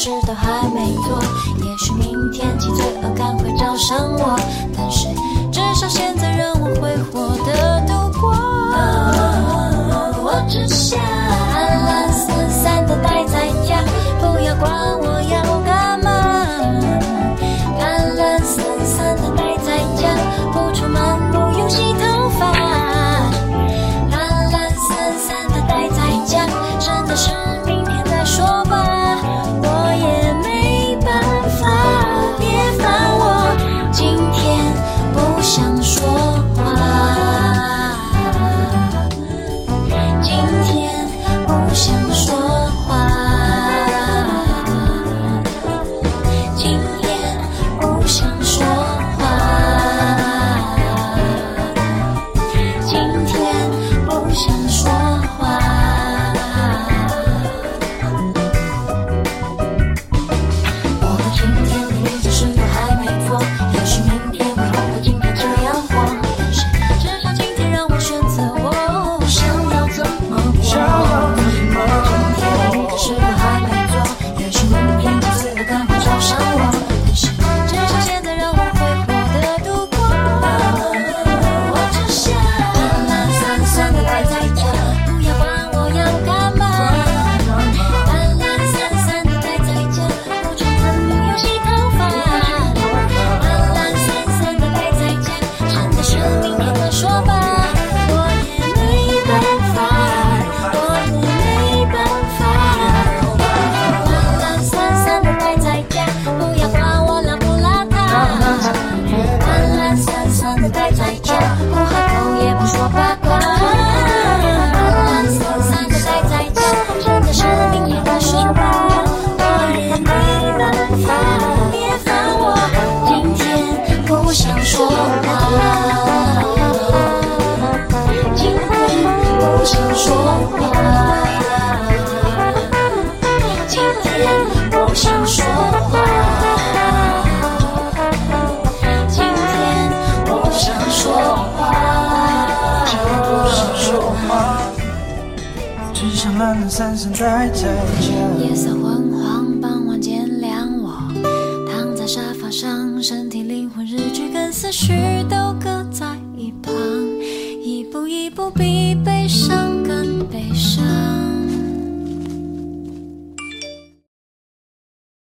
事都还没做，也许明天起罪恶赶快找上我。像懒懒散散，拽着。夜色昏黄，傍晚渐凉我，躺在沙发上，身体、灵魂、日剧跟思绪都搁在一旁，一步一步比悲伤。